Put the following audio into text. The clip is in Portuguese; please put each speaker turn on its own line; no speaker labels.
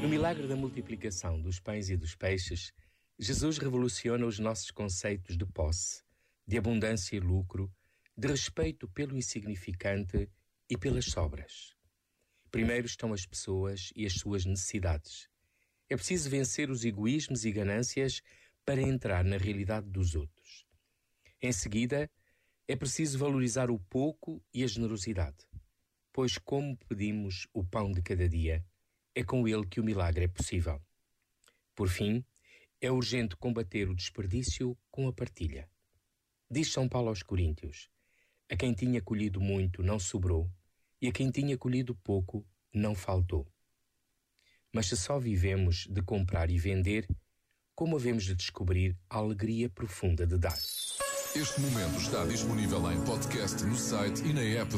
No milagre da multiplicação dos pães e dos peixes, Jesus revoluciona os nossos conceitos de posse, de abundância e lucro, de respeito pelo insignificante e pelas sobras. Primeiro estão as pessoas e as suas necessidades. É preciso vencer os egoísmos e ganâncias para entrar na realidade dos outros. Em seguida, é preciso valorizar o pouco e a generosidade, pois, como pedimos o pão de cada dia, é com ele que o milagre é possível. Por fim, é urgente combater o desperdício com a partilha. Diz São Paulo aos Coríntios: A quem tinha colhido muito não sobrou, e a quem tinha colhido pouco não faltou. Mas se só vivemos de comprar e vender, como havemos de descobrir a alegria profunda de dar?
Este momento está disponível em podcast no site e na app